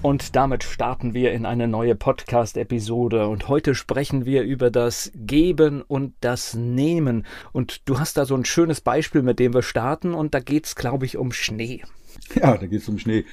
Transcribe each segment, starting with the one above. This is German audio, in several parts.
Und damit starten wir in eine neue Podcast-Episode. Und heute sprechen wir über das Geben und das Nehmen. Und du hast da so ein schönes Beispiel, mit dem wir starten. Und da geht es, glaube ich, um Schnee. Ja, da geht es um Schnee.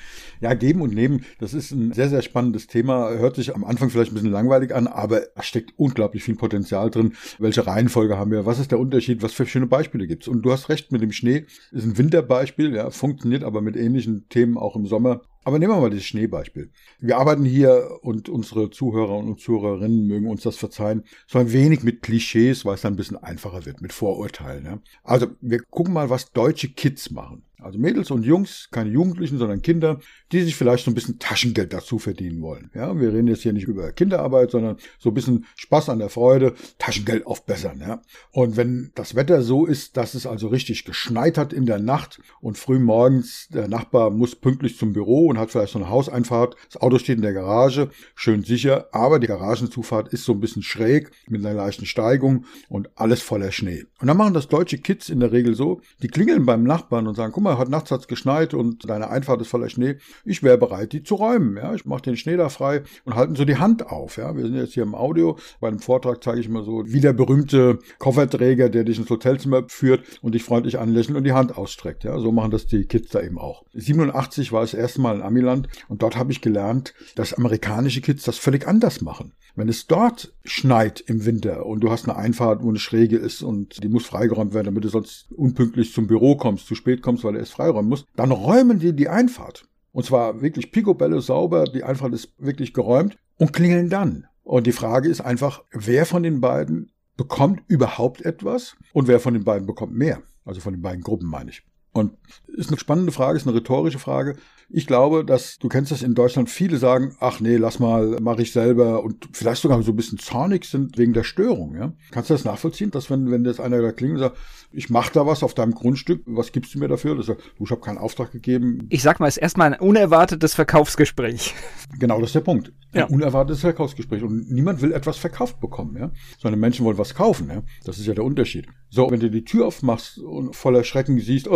Ja, geben und nehmen, das ist ein sehr, sehr spannendes Thema. Hört sich am Anfang vielleicht ein bisschen langweilig an, aber da steckt unglaublich viel Potenzial drin. Welche Reihenfolge haben wir? Was ist der Unterschied? Was für schöne Beispiele gibt's? Und du hast recht mit dem Schnee. Ist ein Winterbeispiel, ja, funktioniert aber mit ähnlichen Themen auch im Sommer. Aber nehmen wir mal das Schneebeispiel. Wir arbeiten hier und unsere Zuhörer und Zuhörerinnen mögen uns das verzeihen, so ein wenig mit Klischees, weil es dann ein bisschen einfacher wird, mit Vorurteilen. Ja. Also wir gucken mal, was deutsche Kids machen. Also Mädels und Jungs, keine Jugendlichen, sondern Kinder, die sich vielleicht so ein bisschen Taschengeld dazu verdienen wollen. Ja, wir reden jetzt hier nicht über Kinderarbeit, sondern so ein bisschen Spaß an der Freude, Taschengeld aufbessern. Ja. Und wenn das Wetter so ist, dass es also richtig geschneit hat in der Nacht und früh morgens der Nachbar muss pünktlich zum Büro und hat vielleicht so eine Hauseinfahrt, das Auto steht in der Garage, schön sicher, aber die Garagenzufahrt ist so ein bisschen schräg mit einer leichten Steigung und alles voller Schnee. Und dann machen das deutsche Kids in der Regel so, die klingeln beim Nachbarn und sagen, guck mal, heute nachts hat's geschneit und deine Einfahrt ist voller Schnee. Ich wäre bereit, die zu räumen. Ja, ich mache den Schnee da frei und halten so die Hand auf. Ja, wir sind jetzt hier im Audio. Bei einem Vortrag zeige ich mal so, wie der berühmte Kofferträger, der dich ins Hotelzimmer führt und dich freundlich anlächelt und die Hand ausstreckt. Ja, so machen das die Kids da eben auch. 87 war das erste Mal in Amiland und dort habe ich gelernt, dass amerikanische Kids das völlig anders machen. Wenn es dort schneit im Winter und du hast eine Einfahrt, wo eine Schräge ist und die muss freigeräumt werden, damit du sonst unpünktlich zum Büro kommst, zu spät kommst, weil du erst freiräumen musst, dann räumen die die Einfahrt. Und zwar wirklich picobello sauber, die Einfahrt ist wirklich geräumt und klingeln dann. Und die Frage ist einfach, wer von den beiden bekommt überhaupt etwas und wer von den beiden bekommt mehr? Also von den beiden Gruppen meine ich. Und ist eine spannende Frage, ist eine rhetorische Frage. Ich glaube, dass du kennst das in Deutschland. Viele sagen, ach nee, lass mal, mache ich selber und vielleicht sogar so ein bisschen zornig sind wegen der Störung. Ja? Kannst du das nachvollziehen, dass wenn wenn jetzt einer da klingelt und sagt, ich mache da was auf deinem Grundstück, was gibst du mir dafür? Das du, ich habe keinen Auftrag gegeben. Ich sag mal, es ist erstmal ein unerwartetes Verkaufsgespräch. Genau, das ist der Punkt. Ein ja. unerwartetes Verkaufsgespräch und niemand will etwas verkauft bekommen, ja, sondern Menschen wollen was kaufen. Ja? Das ist ja der Unterschied. So, wenn du die Tür aufmachst und voller Schrecken siehst, äh,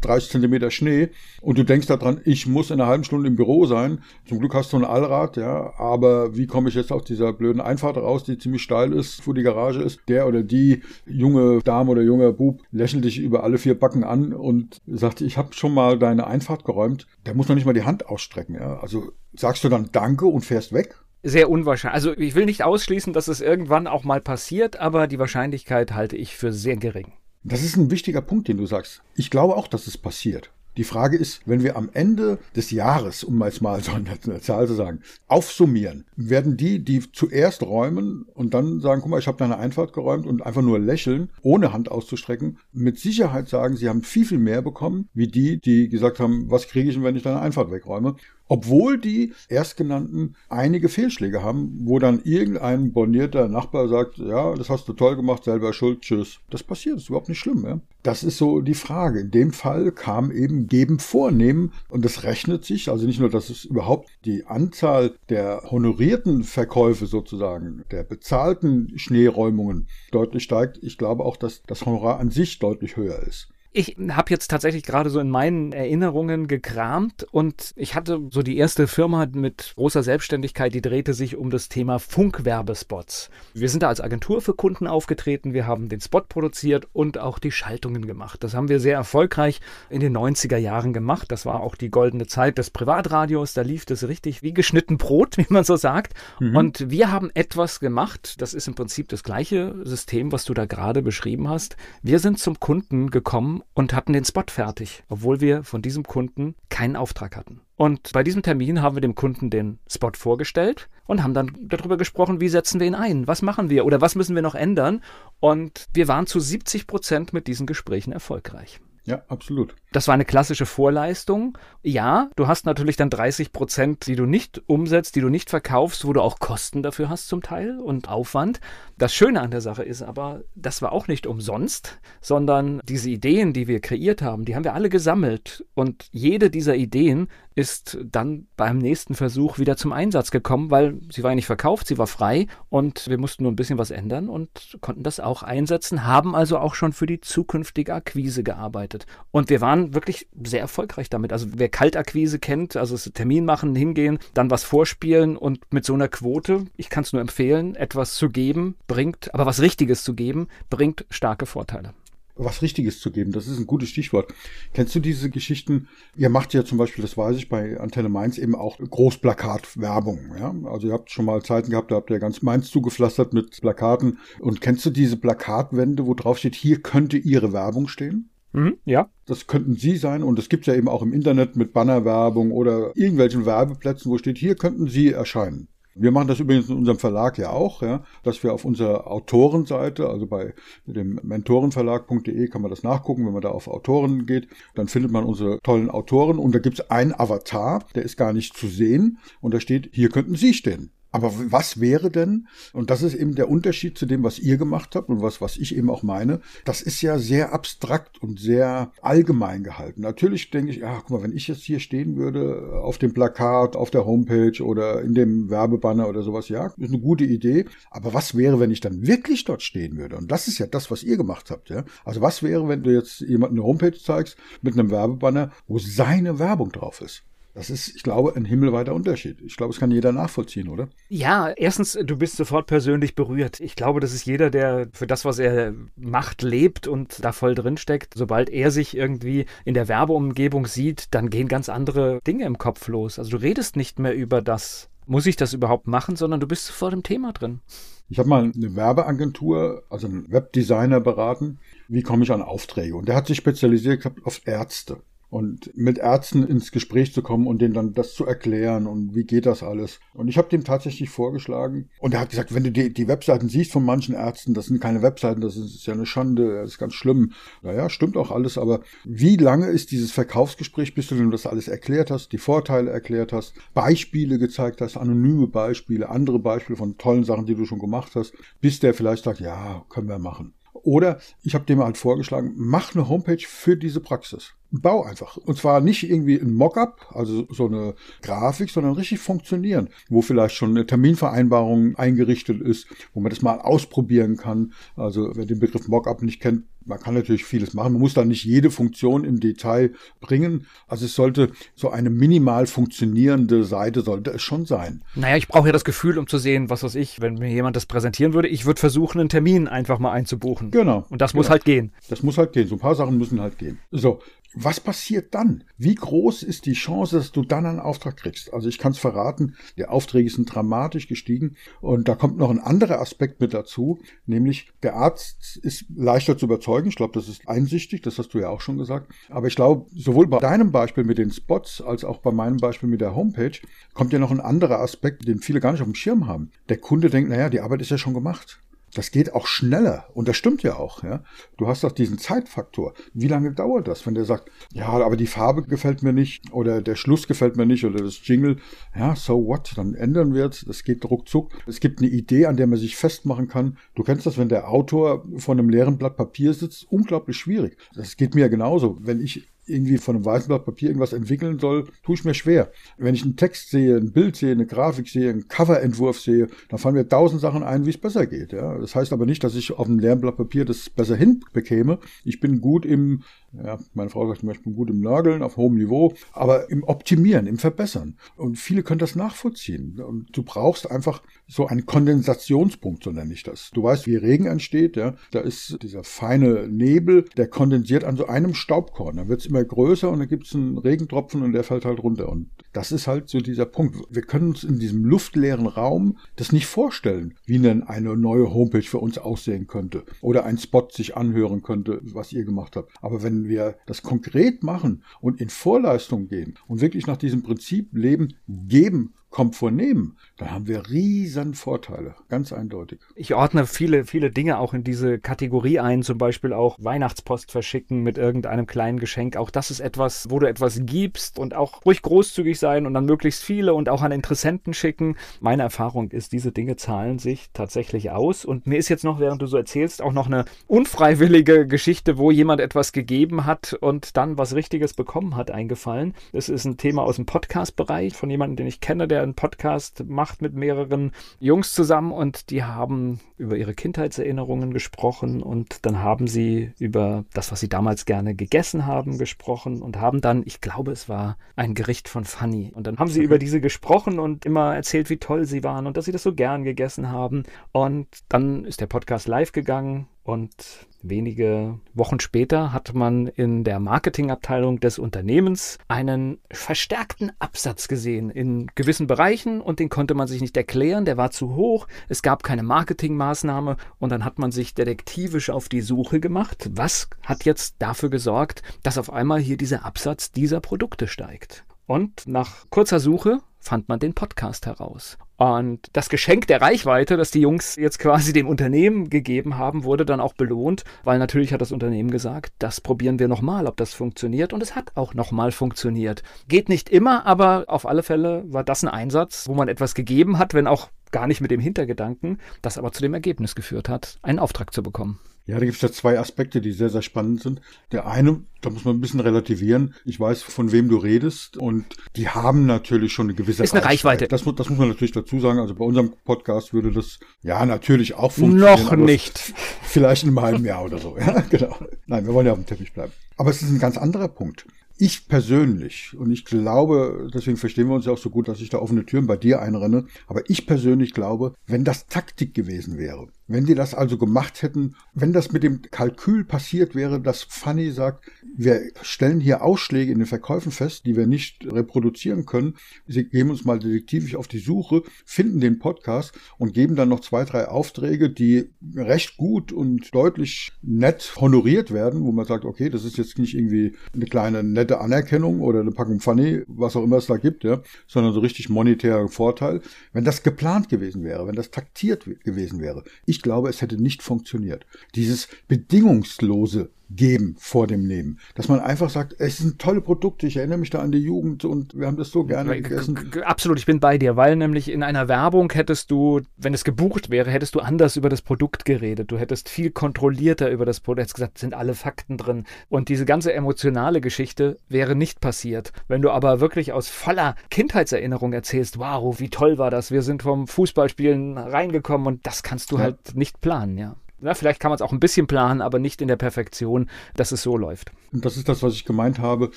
30 Zentimeter Schnee und du denkst daran, ich muss in einer halben Stunde im Büro sein. Zum Glück hast du ein Allrad, ja. Aber wie komme ich jetzt aus dieser blöden Einfahrt raus, die ziemlich steil ist, wo die Garage ist? Der oder die junge Dame oder junger Bub lächelt dich über alle vier Backen an und sagt, ich habe schon mal deine Einfahrt geräumt. Der muss noch nicht mal die Hand ausstrecken, ja. Also sagst du dann Danke und fährst weg? sehr unwahrscheinlich. Also ich will nicht ausschließen, dass es irgendwann auch mal passiert, aber die Wahrscheinlichkeit halte ich für sehr gering. Das ist ein wichtiger Punkt, den du sagst. Ich glaube auch, dass es passiert. Die Frage ist, wenn wir am Ende des Jahres, um jetzt mal so eine Zahl zu sagen, aufsummieren, werden die, die zuerst räumen und dann sagen, guck mal, ich habe deine Einfahrt geräumt und einfach nur lächeln, ohne Hand auszustrecken, mit Sicherheit sagen, sie haben viel, viel mehr bekommen, wie die, die gesagt haben, was kriege ich, wenn ich deine Einfahrt wegräume obwohl die Erstgenannten einige Fehlschläge haben, wo dann irgendein bornierter Nachbar sagt, ja, das hast du toll gemacht, selber schuld, tschüss. Das passiert, ist überhaupt nicht schlimm. Ja? Das ist so die Frage. In dem Fall kam eben geben vornehmen und das rechnet sich, also nicht nur, dass es überhaupt die Anzahl der honorierten Verkäufe sozusagen, der bezahlten Schneeräumungen deutlich steigt. Ich glaube auch, dass das Honorar an sich deutlich höher ist. Ich habe jetzt tatsächlich gerade so in meinen Erinnerungen gekramt und ich hatte so die erste Firma mit großer Selbstständigkeit, die drehte sich um das Thema Funkwerbespots. Wir sind da als Agentur für Kunden aufgetreten, wir haben den Spot produziert und auch die Schaltungen gemacht. Das haben wir sehr erfolgreich in den 90er Jahren gemacht. Das war auch die goldene Zeit des Privatradios, da lief das richtig wie geschnitten Brot, wie man so sagt. Mhm. Und wir haben etwas gemacht, das ist im Prinzip das gleiche System, was du da gerade beschrieben hast. Wir sind zum Kunden gekommen und hatten den Spot fertig, obwohl wir von diesem Kunden keinen Auftrag hatten. Und bei diesem Termin haben wir dem Kunden den Spot vorgestellt, und haben dann darüber gesprochen, wie setzen wir ihn ein, was machen wir oder was müssen wir noch ändern. Und wir waren zu 70 Prozent mit diesen Gesprächen erfolgreich. Ja, absolut. Das war eine klassische Vorleistung. Ja, du hast natürlich dann 30 Prozent, die du nicht umsetzt, die du nicht verkaufst, wo du auch Kosten dafür hast zum Teil und Aufwand. Das Schöne an der Sache ist aber, das war auch nicht umsonst, sondern diese Ideen, die wir kreiert haben, die haben wir alle gesammelt und jede dieser Ideen ist dann beim nächsten Versuch wieder zum Einsatz gekommen, weil sie war ja nicht verkauft, sie war frei und wir mussten nur ein bisschen was ändern und konnten das auch einsetzen, haben also auch schon für die zukünftige Akquise gearbeitet. Und wir waren wirklich sehr erfolgreich damit. Also wer Kaltakquise kennt, also Termin machen, hingehen, dann was vorspielen und mit so einer Quote, ich kann es nur empfehlen, etwas zu geben, bringt, aber was Richtiges zu geben, bringt starke Vorteile was Richtiges zu geben. Das ist ein gutes Stichwort. Kennst du diese Geschichten? Ihr macht ja zum Beispiel, das weiß ich, bei Antenne Mainz eben auch Großplakatwerbung. Ja? Also ihr habt schon mal Zeiten gehabt, da habt ihr ganz Mainz zugepflastert mit Plakaten. Und kennst du diese Plakatwände, wo drauf steht, hier könnte Ihre Werbung stehen? Mhm, ja. Das könnten Sie sein und es gibt ja eben auch im Internet mit Bannerwerbung oder irgendwelchen Werbeplätzen, wo steht, hier könnten Sie erscheinen. Wir machen das übrigens in unserem Verlag ja auch, ja, dass wir auf unserer Autorenseite, also bei dem mentorenverlag.de kann man das nachgucken, wenn man da auf Autoren geht, dann findet man unsere tollen Autoren und da gibt es einen Avatar, der ist gar nicht zu sehen und da steht, hier könnten Sie stehen. Aber was wäre denn, und das ist eben der Unterschied zu dem, was ihr gemacht habt und was, was ich eben auch meine, das ist ja sehr abstrakt und sehr allgemein gehalten. Natürlich denke ich, ja, guck mal, wenn ich jetzt hier stehen würde, auf dem Plakat, auf der Homepage oder in dem Werbebanner oder sowas, ja, ist eine gute Idee. Aber was wäre, wenn ich dann wirklich dort stehen würde? Und das ist ja das, was ihr gemacht habt, ja. Also was wäre, wenn du jetzt jemanden eine Homepage zeigst mit einem Werbebanner, wo seine Werbung drauf ist? Das ist, ich glaube, ein himmelweiter Unterschied. Ich glaube, es kann jeder nachvollziehen, oder? Ja, erstens, du bist sofort persönlich berührt. Ich glaube, das ist jeder, der für das, was er macht, lebt und da voll drin steckt. Sobald er sich irgendwie in der Werbeumgebung sieht, dann gehen ganz andere Dinge im Kopf los. Also du redest nicht mehr über das, muss ich das überhaupt machen, sondern du bist sofort im Thema drin. Ich habe mal eine Werbeagentur, also einen Webdesigner beraten. Wie komme ich an Aufträge? Und der hat sich spezialisiert auf Ärzte und mit Ärzten ins Gespräch zu kommen und denen dann das zu erklären und wie geht das alles. Und ich habe dem tatsächlich vorgeschlagen und er hat gesagt, wenn du die, die Webseiten siehst von manchen Ärzten, das sind keine Webseiten, das ist ja eine Schande, das ist ganz schlimm. Naja, stimmt auch alles, aber wie lange ist dieses Verkaufsgespräch, bis du dem das alles erklärt hast, die Vorteile erklärt hast, Beispiele gezeigt hast, anonyme Beispiele, andere Beispiele von tollen Sachen, die du schon gemacht hast, bis der vielleicht sagt, ja, können wir machen. Oder ich habe dem halt vorgeschlagen, mach eine Homepage für diese Praxis. Bau einfach. Und zwar nicht irgendwie ein Mockup, also so eine Grafik, sondern richtig funktionieren, wo vielleicht schon eine Terminvereinbarung eingerichtet ist, wo man das mal ausprobieren kann. Also wer den Begriff Mockup nicht kennt, man kann natürlich vieles machen. Man muss da nicht jede Funktion im Detail bringen. Also es sollte so eine minimal funktionierende Seite sollte es schon sein. Naja, ich brauche ja das Gefühl, um zu sehen, was weiß ich, wenn mir jemand das präsentieren würde, ich würde versuchen, einen Termin einfach mal einzubuchen. Genau. Und das genau. muss halt gehen. Das muss halt gehen. So ein paar Sachen müssen halt gehen. So, was passiert dann? Wie groß ist die Chance, dass du dann einen Auftrag kriegst? Also ich kann es verraten, die Aufträge sind dramatisch gestiegen und da kommt noch ein anderer Aspekt mit dazu, nämlich der Arzt ist leichter zu überzeugen. Ich glaube, das ist einsichtig, das hast du ja auch schon gesagt. Aber ich glaube, sowohl bei deinem Beispiel mit den Spots als auch bei meinem Beispiel mit der Homepage kommt ja noch ein anderer Aspekt, den viele gar nicht auf dem Schirm haben. Der Kunde denkt, naja, die Arbeit ist ja schon gemacht. Das geht auch schneller. Und das stimmt ja auch, ja. Du hast doch diesen Zeitfaktor. Wie lange dauert das, wenn der sagt, ja, aber die Farbe gefällt mir nicht oder der Schluss gefällt mir nicht oder das Jingle. Ja, so what? Dann ändern wir es. Das geht ruckzuck. Es gibt eine Idee, an der man sich festmachen kann. Du kennst das, wenn der Autor vor einem leeren Blatt Papier sitzt. Unglaublich schwierig. Das geht mir genauso. Wenn ich irgendwie von einem weißen Blatt Papier irgendwas entwickeln soll, tue ich mir schwer. Wenn ich einen Text sehe, ein Bild sehe, eine Grafik sehe, einen Coverentwurf sehe, dann fallen mir tausend Sachen ein, wie es besser geht. Ja. Das heißt aber nicht, dass ich auf einem leeren Blatt Papier das besser hinbekäme. Ich bin gut im ja, meine Frau sagt zum Beispiel gut im Nörgeln auf hohem Niveau, aber im Optimieren, im Verbessern. Und viele können das nachvollziehen. Und du brauchst einfach so einen Kondensationspunkt, so nenne ich das. Du weißt, wie Regen entsteht, ja. Da ist dieser feine Nebel, der kondensiert an so einem Staubkorn. Dann wird es immer größer und dann gibt es einen Regentropfen und der fällt halt runter. Und das ist halt so dieser Punkt. Wir können uns in diesem luftleeren Raum das nicht vorstellen, wie denn eine neue Homepage für uns aussehen könnte oder ein Spot sich anhören könnte, was ihr gemacht habt. Aber wenn wir das konkret machen und in Vorleistung gehen und wirklich nach diesem Prinzip leben, geben kommt von nehmen, dann haben wir riesen Vorteile, ganz eindeutig. Ich ordne viele, viele Dinge auch in diese Kategorie ein, zum Beispiel auch Weihnachtspost verschicken mit irgendeinem kleinen Geschenk. Auch das ist etwas, wo du etwas gibst und auch ruhig großzügig sein und dann möglichst viele und auch an Interessenten schicken. Meine Erfahrung ist, diese Dinge zahlen sich tatsächlich aus. Und mir ist jetzt noch, während du so erzählst, auch noch eine unfreiwillige Geschichte, wo jemand etwas gegeben hat und dann was Richtiges bekommen hat, eingefallen. Das ist ein Thema aus dem Podcast-Bereich von jemandem, den ich kenne, der einen Podcast macht mit mehreren Jungs zusammen und die haben über ihre Kindheitserinnerungen gesprochen und dann haben sie über das, was sie damals gerne gegessen haben, gesprochen und haben dann, ich glaube, es war ein Gericht von Fanny. Und dann haben sie über diese gesprochen und immer erzählt, wie toll sie waren und dass sie das so gern gegessen haben. Und dann ist der Podcast live gegangen und wenige Wochen später hat man in der Marketingabteilung des Unternehmens einen verstärkten Absatz gesehen in gewissen Bereichen und den konnte man sich nicht erklären, der war zu hoch, es gab keine Marketingmaßnahme und dann hat man sich detektivisch auf die Suche gemacht, was hat jetzt dafür gesorgt, dass auf einmal hier dieser Absatz dieser Produkte steigt. Und nach kurzer Suche fand man den Podcast heraus. Und das Geschenk der Reichweite, das die Jungs jetzt quasi dem Unternehmen gegeben haben, wurde dann auch belohnt, weil natürlich hat das Unternehmen gesagt, das probieren wir nochmal, ob das funktioniert. Und es hat auch nochmal funktioniert. Geht nicht immer, aber auf alle Fälle war das ein Einsatz, wo man etwas gegeben hat, wenn auch gar nicht mit dem Hintergedanken, das aber zu dem Ergebnis geführt hat, einen Auftrag zu bekommen. Ja, da gibt es ja zwei Aspekte, die sehr, sehr spannend sind. Der eine, da muss man ein bisschen relativieren. Ich weiß, von wem du redest und die haben natürlich schon eine gewisse Ist eine Reichweite. Das, das muss man natürlich dazu sagen. Also bei unserem Podcast würde das ja natürlich auch funktionieren. Noch nicht. Vielleicht in einem halben Jahr oder so. Ja, genau. Nein, wir wollen ja auf dem Teppich bleiben. Aber es ist ein ganz anderer Punkt. Ich persönlich, und ich glaube, deswegen verstehen wir uns ja auch so gut, dass ich da offene Türen bei dir einrenne, aber ich persönlich glaube, wenn das Taktik gewesen wäre, wenn die das also gemacht hätten, wenn das mit dem Kalkül passiert wäre, dass Fanny sagt, wir stellen hier Ausschläge in den Verkäufen fest, die wir nicht reproduzieren können. Sie geben uns mal detektivisch auf die Suche, finden den Podcast und geben dann noch zwei, drei Aufträge, die recht gut und deutlich nett honoriert werden, wo man sagt, okay, das ist jetzt nicht irgendwie eine kleine nette Anerkennung oder eine Packung Funny, was auch immer es da gibt, ja, sondern so richtig monetärer Vorteil. Wenn das geplant gewesen wäre, wenn das taktiert gewesen wäre, ich glaube, es hätte nicht funktioniert. Dieses bedingungslose geben vor dem Nehmen. Dass man einfach sagt, es sind tolle Produkte, ich erinnere mich da an die Jugend und wir haben das so gerne gegessen. Absolut, ich bin bei dir, weil nämlich in einer Werbung hättest du, wenn es gebucht wäre, hättest du anders über das Produkt geredet. Du hättest viel kontrollierter über das Produkt, hättest gesagt, sind alle Fakten drin. Und diese ganze emotionale Geschichte wäre nicht passiert. Wenn du aber wirklich aus voller Kindheitserinnerung erzählst, wow, wie toll war das, wir sind vom Fußballspielen reingekommen und das kannst du ja. halt nicht planen, ja. Na, vielleicht kann man es auch ein bisschen planen, aber nicht in der Perfektion, dass es so läuft. Und das ist das, was ich gemeint habe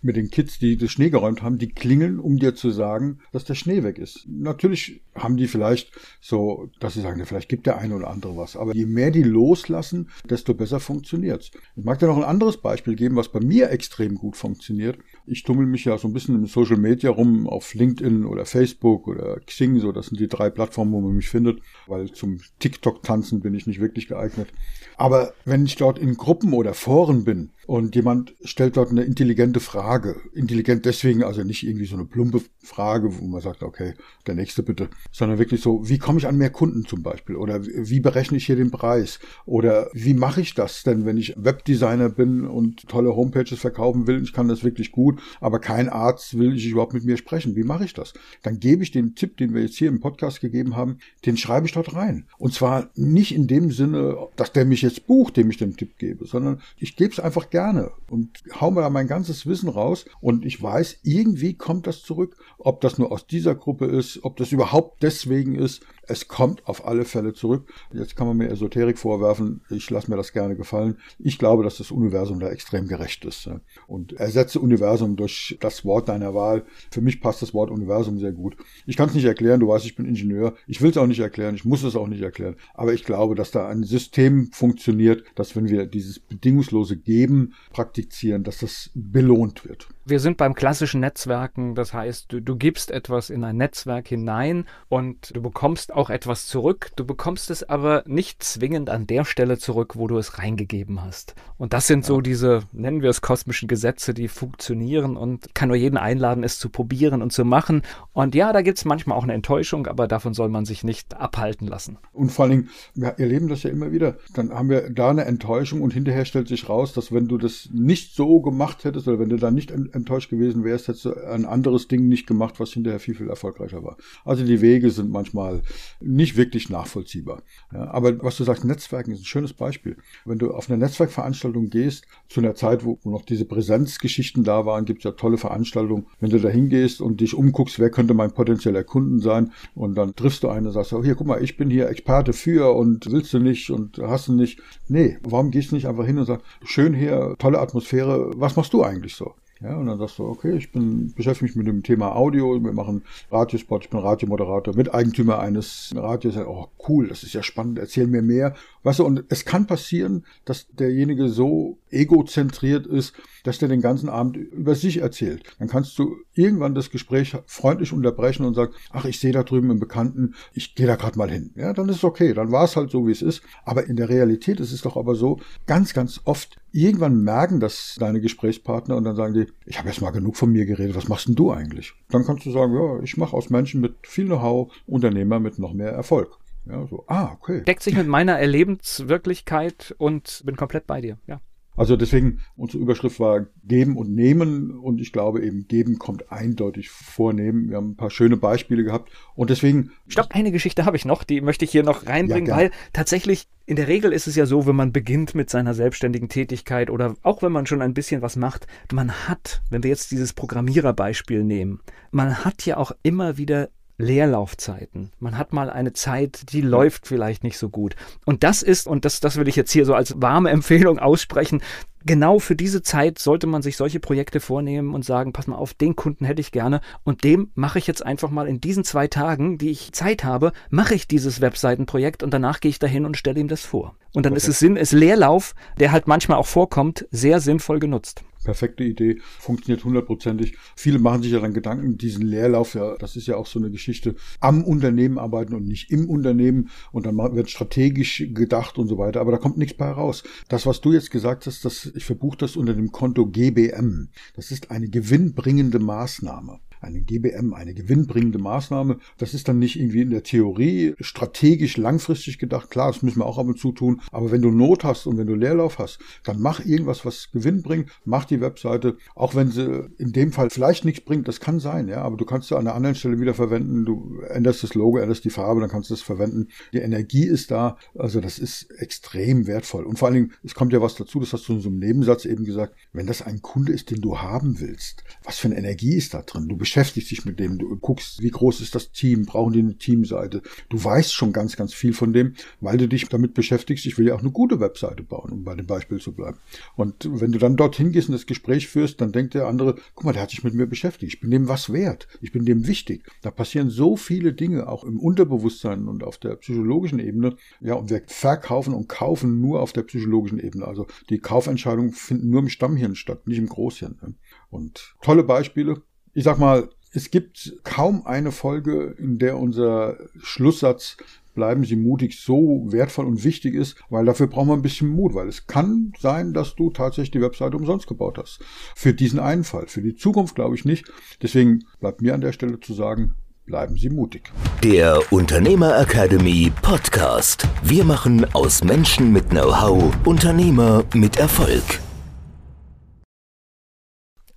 mit den Kids, die das Schnee geräumt haben. Die klingeln, um dir zu sagen, dass der Schnee weg ist. Natürlich haben die vielleicht so, dass sie sagen, vielleicht gibt der eine oder andere was. Aber je mehr die loslassen, desto besser funktioniert's. Ich mag dir noch ein anderes Beispiel geben, was bei mir extrem gut funktioniert. Ich tummel mich ja so ein bisschen im Social Media rum, auf LinkedIn oder Facebook oder Xing, so das sind die drei Plattformen, wo man mich findet, weil zum TikTok-Tanzen bin ich nicht wirklich geeignet. Aber wenn ich dort in Gruppen oder Foren bin, und jemand stellt dort eine intelligente Frage. Intelligent deswegen, also nicht irgendwie so eine plumpe Frage, wo man sagt, okay, der nächste bitte, sondern wirklich so, wie komme ich an mehr Kunden zum Beispiel? Oder wie berechne ich hier den Preis? Oder wie mache ich das denn, wenn ich Webdesigner bin und tolle Homepages verkaufen will? Ich kann das wirklich gut, aber kein Arzt will ich überhaupt mit mir sprechen. Wie mache ich das? Dann gebe ich den Tipp, den wir jetzt hier im Podcast gegeben haben, den schreibe ich dort rein. Und zwar nicht in dem Sinne, dass der mich jetzt bucht, dem ich den Tipp gebe, sondern ich gebe es einfach gerne und hau mir da mein ganzes Wissen raus und ich weiß, irgendwie kommt das zurück. Ob das nur aus dieser Gruppe ist, ob das überhaupt deswegen ist, es kommt auf alle Fälle zurück. Jetzt kann man mir Esoterik vorwerfen. Ich lasse mir das gerne gefallen. Ich glaube, dass das Universum da extrem gerecht ist. Und ersetze Universum durch das Wort deiner Wahl. Für mich passt das Wort Universum sehr gut. Ich kann es nicht erklären. Du weißt, ich bin Ingenieur. Ich will es auch nicht erklären. Ich muss es auch nicht erklären. Aber ich glaube, dass da ein System funktioniert, dass wenn wir dieses bedingungslose Geben praktizieren, dass das belohnt wird. Wir sind beim klassischen Netzwerken, das heißt, du, du gibst etwas in ein Netzwerk hinein und du bekommst auch etwas zurück. Du bekommst es aber nicht zwingend an der Stelle zurück, wo du es reingegeben hast. Und das sind so diese, nennen wir es kosmischen Gesetze, die funktionieren und kann nur jeden einladen, es zu probieren und zu machen. Und ja, da gibt es manchmal auch eine Enttäuschung, aber davon soll man sich nicht abhalten lassen. Und vor allen Dingen, wir erleben das ja immer wieder. Dann haben wir da eine Enttäuschung und hinterher stellt sich raus, dass wenn du das nicht so gemacht hättest oder wenn du da nicht enttäuscht gewesen wärst, hättest du ein anderes Ding nicht gemacht, was hinterher viel, viel erfolgreicher war. Also die Wege sind manchmal nicht wirklich nachvollziehbar. Ja, aber was du sagst, Netzwerken ist ein schönes Beispiel. Wenn du auf eine Netzwerkveranstaltung gehst, zu einer Zeit, wo, wo noch diese Präsenzgeschichten da waren, gibt es ja tolle Veranstaltungen. Wenn du da hingehst und dich umguckst, wer könnte mein potenzieller Kunden sein, und dann triffst du einen und sagst, oh, hier, guck mal, ich bin hier Experte für und willst du nicht und hast du nicht. Nee, warum gehst du nicht einfach hin und sagst, schön hier, tolle Atmosphäre, was machst du eigentlich so? Ja, und dann sagst du, okay, ich bin, beschäftige mich mit dem Thema Audio, wir machen Radiospot, ich bin Radiomoderator, Miteigentümer eines Radios. Oh, cool, das ist ja spannend, erzähl mir mehr. Weißt du, und es kann passieren, dass derjenige so egozentriert ist, dass der den ganzen Abend über sich erzählt. Dann kannst du irgendwann das Gespräch freundlich unterbrechen und sagen, ach, ich sehe da drüben einen Bekannten, ich gehe da gerade mal hin. Ja, dann ist es okay, dann war es halt so, wie es ist. Aber in der Realität ist es doch aber so, ganz, ganz oft, irgendwann merken das deine Gesprächspartner und dann sagen die, ich habe erst mal genug von mir geredet, was machst denn du eigentlich? Dann kannst du sagen, ja, ich mache aus Menschen mit viel Know-how Unternehmer mit noch mehr Erfolg. Ja, so, ah, okay. Deckt sich mit meiner Erlebenswirklichkeit und bin komplett bei dir, ja. Also deswegen, unsere Überschrift war Geben und Nehmen und ich glaube eben, Geben kommt eindeutig vor Nehmen. Wir haben ein paar schöne Beispiele gehabt und deswegen. Stopp, eine Geschichte habe ich noch, die möchte ich hier noch reinbringen, ja, weil tatsächlich in der Regel ist es ja so, wenn man beginnt mit seiner selbstständigen Tätigkeit oder auch wenn man schon ein bisschen was macht, man hat, wenn wir jetzt dieses Programmiererbeispiel nehmen, man hat ja auch immer wieder Leerlaufzeiten. Man hat mal eine Zeit, die läuft vielleicht nicht so gut. Und das ist, und das, das will ich jetzt hier so als warme Empfehlung aussprechen, genau für diese Zeit sollte man sich solche Projekte vornehmen und sagen, pass mal auf, den Kunden hätte ich gerne und dem mache ich jetzt einfach mal in diesen zwei Tagen, die ich Zeit habe, mache ich dieses Webseitenprojekt und danach gehe ich dahin und stelle ihm das vor. Und dann okay. ist es Sinn, ist Leerlauf, der halt manchmal auch vorkommt, sehr sinnvoll genutzt perfekte Idee, funktioniert hundertprozentig. Viele machen sich ja dann Gedanken, diesen Leerlauf, ja, das ist ja auch so eine Geschichte, am Unternehmen arbeiten und nicht im Unternehmen und dann wird strategisch gedacht und so weiter, aber da kommt nichts bei heraus. Das, was du jetzt gesagt hast, das, ich verbuche das unter dem Konto GBM. Das ist eine gewinnbringende Maßnahme eine GBM, eine gewinnbringende Maßnahme. Das ist dann nicht irgendwie in der Theorie strategisch langfristig gedacht. Klar, das müssen wir auch ab und zu tun. Aber wenn du Not hast und wenn du Leerlauf hast, dann mach irgendwas, was Gewinn bringt. Mach die Webseite, auch wenn sie in dem Fall vielleicht nichts bringt. Das kann sein, ja. Aber du kannst sie an einer anderen Stelle wieder verwenden. Du änderst das Logo, änderst die Farbe, dann kannst du es verwenden. Die Energie ist da. Also das ist extrem wertvoll. Und vor allen Dingen, es kommt ja was dazu. Das hast du in so einem Nebensatz eben gesagt. Wenn das ein Kunde ist, den du haben willst, was für eine Energie ist da drin? Du beschäftigst dich mit dem, du guckst, wie groß ist das Team, brauchen die eine Teamseite. Du weißt schon ganz, ganz viel von dem, weil du dich damit beschäftigst. Ich will ja auch eine gute Webseite bauen, um bei dem Beispiel zu bleiben. Und wenn du dann dorthin gehst und das Gespräch führst, dann denkt der andere, guck mal, der hat sich mit mir beschäftigt. Ich bin dem was wert. Ich bin dem wichtig. Da passieren so viele Dinge, auch im Unterbewusstsein und auf der psychologischen Ebene. Ja, und wir verkaufen und kaufen nur auf der psychologischen Ebene. Also die Kaufentscheidungen finden nur im Stammhirn statt, nicht im Großhirn. Und tolle Beispiele ich sag mal, es gibt kaum eine Folge, in der unser Schlusssatz bleiben Sie mutig so wertvoll und wichtig ist, weil dafür brauchen wir ein bisschen Mut, weil es kann sein, dass du tatsächlich die Webseite umsonst gebaut hast. Für diesen einen Fall. Für die Zukunft glaube ich nicht. Deswegen bleibt mir an der Stelle zu sagen, bleiben Sie mutig. Der Unternehmer Academy Podcast. Wir machen aus Menschen mit Know-how Unternehmer mit Erfolg.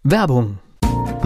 Werbung